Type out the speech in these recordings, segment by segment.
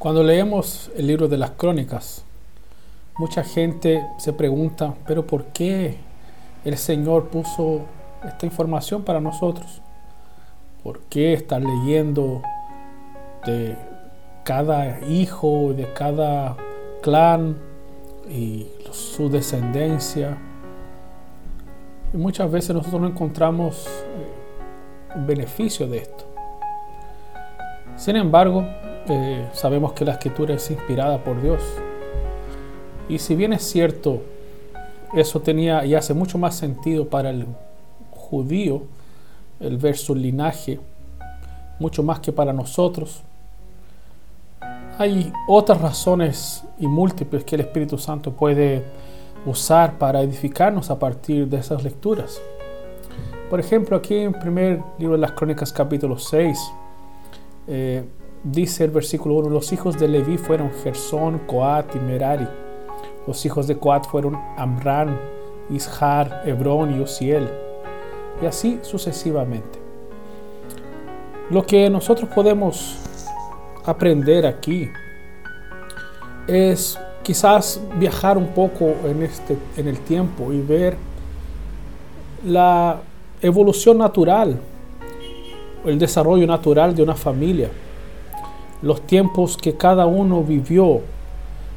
Cuando leemos el libro de las crónicas, mucha gente se pregunta, pero ¿por qué el Señor puso esta información para nosotros? ¿Por qué estar leyendo de cada hijo, de cada clan y su descendencia? Y muchas veces nosotros no encontramos eh, beneficio de esto. Sin embargo, eh, sabemos que la escritura es inspirada por Dios. Y si bien es cierto, eso tenía y hace mucho más sentido para el judío, el ver su linaje, mucho más que para nosotros. Hay otras razones y múltiples que el Espíritu Santo puede usar para edificarnos a partir de esas lecturas. Por ejemplo, aquí en primer libro de las Crónicas capítulo 6, dice el versículo 1, los hijos de Leví fueron Gersón, Coat y Merari. Los hijos de Coat fueron Amran, Ishar, Hebrón y Osiel. Y así sucesivamente. Lo que nosotros podemos aprender aquí es quizás viajar un poco en, este, en el tiempo y ver la evolución natural, el desarrollo natural de una familia los tiempos que cada uno vivió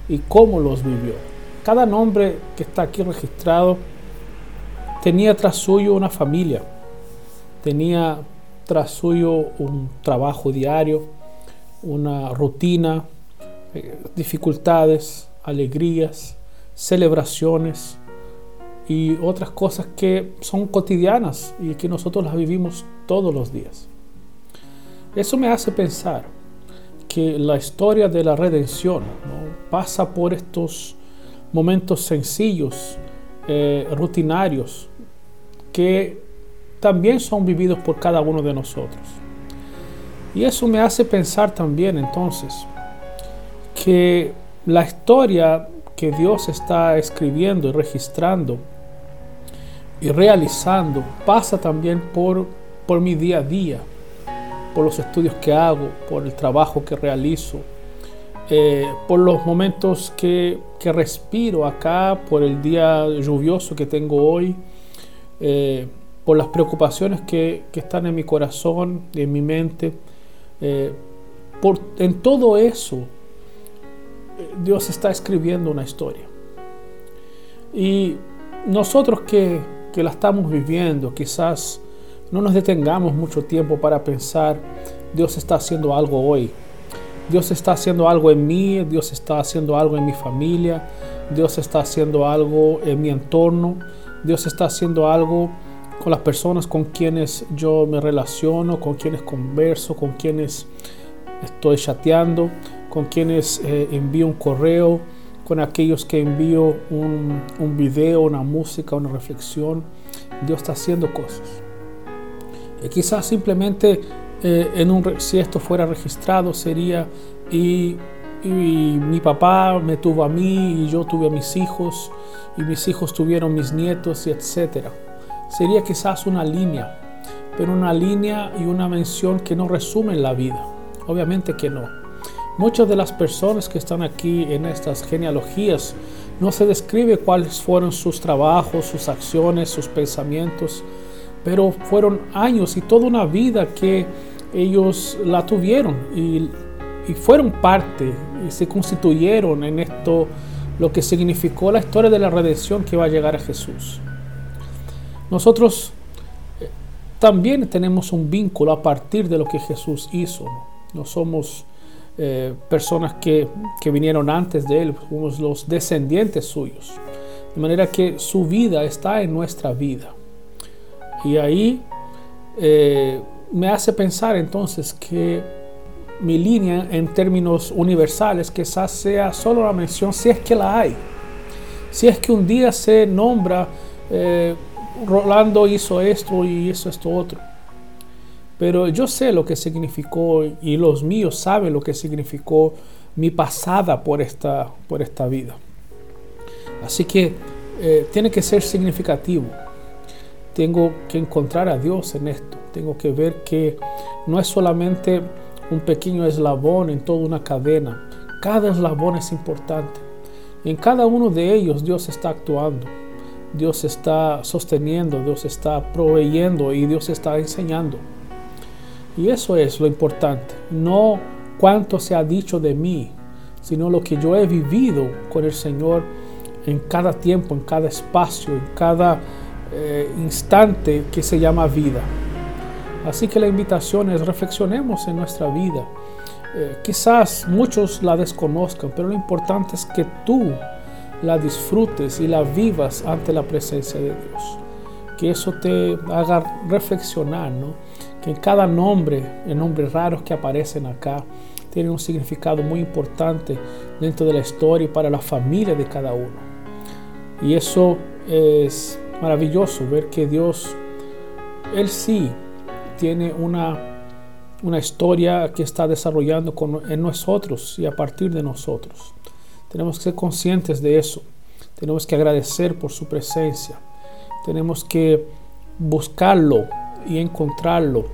y cómo los vivió. Cada nombre que está aquí registrado tenía tras suyo una familia, tenía tras suyo un trabajo diario, una rutina, eh, dificultades, alegrías, celebraciones y otras cosas que son cotidianas y que nosotros las vivimos todos los días. Eso me hace pensar que la historia de la redención pasa por estos momentos sencillos, eh, rutinarios, que también son vividos por cada uno de nosotros. Y eso me hace pensar también entonces que la historia que Dios está escribiendo y registrando y realizando pasa también por, por mi día a día por los estudios que hago, por el trabajo que realizo, eh, por los momentos que, respiro acá, por el día lluvioso que tengo hoy, eh, por las preocupaciones que, están en mi corazón en mi mente. Eh, por, en todo eso, Dios está escribiendo una historia. Y nosotros que, que la estamos viviendo, quizás no nos detengamos mucho tiempo para pensar, Dios está haciendo algo hoy. Dios está haciendo algo en mí, Dios está haciendo algo en mi familia, Dios está haciendo algo en mi entorno, Dios está haciendo algo con las personas con quienes yo me relaciono, con quienes converso, con quienes estoy chateando, con quienes eh, envío un correo, con aquellos que envío un, un video, una música, una reflexión. Dios está haciendo cosas. Eh, quizás simplemente eh, en un, si esto fuera registrado sería y, mi papá me tuvo a mí y yo tuve a mis hijos y mis hijos tuvieron mis nietos y etcétera. Sería quizás una línea, pero una línea y una mención que no resumen la vida. Obviamente que no. Muchas de las personas que están aquí en estas genealogías no se describe cuáles fueron sus trabajos, sus acciones, sus pensamientos, pero fueron años y toda una vida que ellos la tuvieron y, fueron parte y se constituyeron en esto lo que significó la historia de la redención que va a llegar a Jesús. Nosotros eh, también tenemos un vínculo a partir de lo que Jesús hizo. No, somos eh, personas que, que, vinieron antes de Él, somos los descendientes suyos. De manera que su vida está en nuestra vida. Y ahí eh, me hace pensar entonces que mi línea en términos universales quizás sea solo la mención si es que la hay. Si es que un día se nombra, eh, Rolando hizo esto y hizo esto otro. Pero yo sé lo que significó y los míos saben lo que significó mi pasada por esta, por esta vida. Así que eh, tiene que ser significativo tengo que encontrar a Dios en esto. Tengo que ver que no es solamente un pequeño eslabón en toda una cadena, cada eslabón es importante. en cada uno de ellos Dios está actuando. Dios está sosteniendo, Dios está proveyendo y Dios está enseñando. Y eso es lo importante. No cuánto se ha dicho de mí, sino lo que yo he vivido con el Señor en cada tiempo, en cada espacio, en cada eh, instante que se llama vida. Así que la invitación es reflexionemos en nuestra vida. Eh, quizás muchos la desconozcan, pero lo importante es que tú la disfrutes y la vivas ante la presencia de Dios. Que eso te haga reflexionar, ¿no? Que cada nombre, en nombres raros que aparecen acá, tienen un significado muy importante dentro de la historia y para la familia de cada uno. Y eso es maravilloso, ver que Dios, Él sí tiene una, una historia que está desarrollando con, en nosotros y a partir de nosotros. Tenemos que ser conscientes de eso. Tenemos que agradecer por su presencia. Tenemos que buscarlo y encontrarlo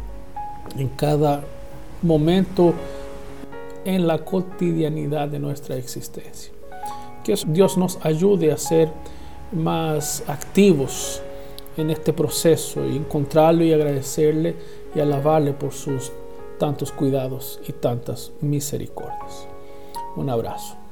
en cada momento en la cotidianidad de nuestra existencia. Que Dios nos ayude a ser más activos en este proceso y encontrarlo y agradecerle y alabarle por sus tantos cuidados y tantas misericordias. Un abrazo.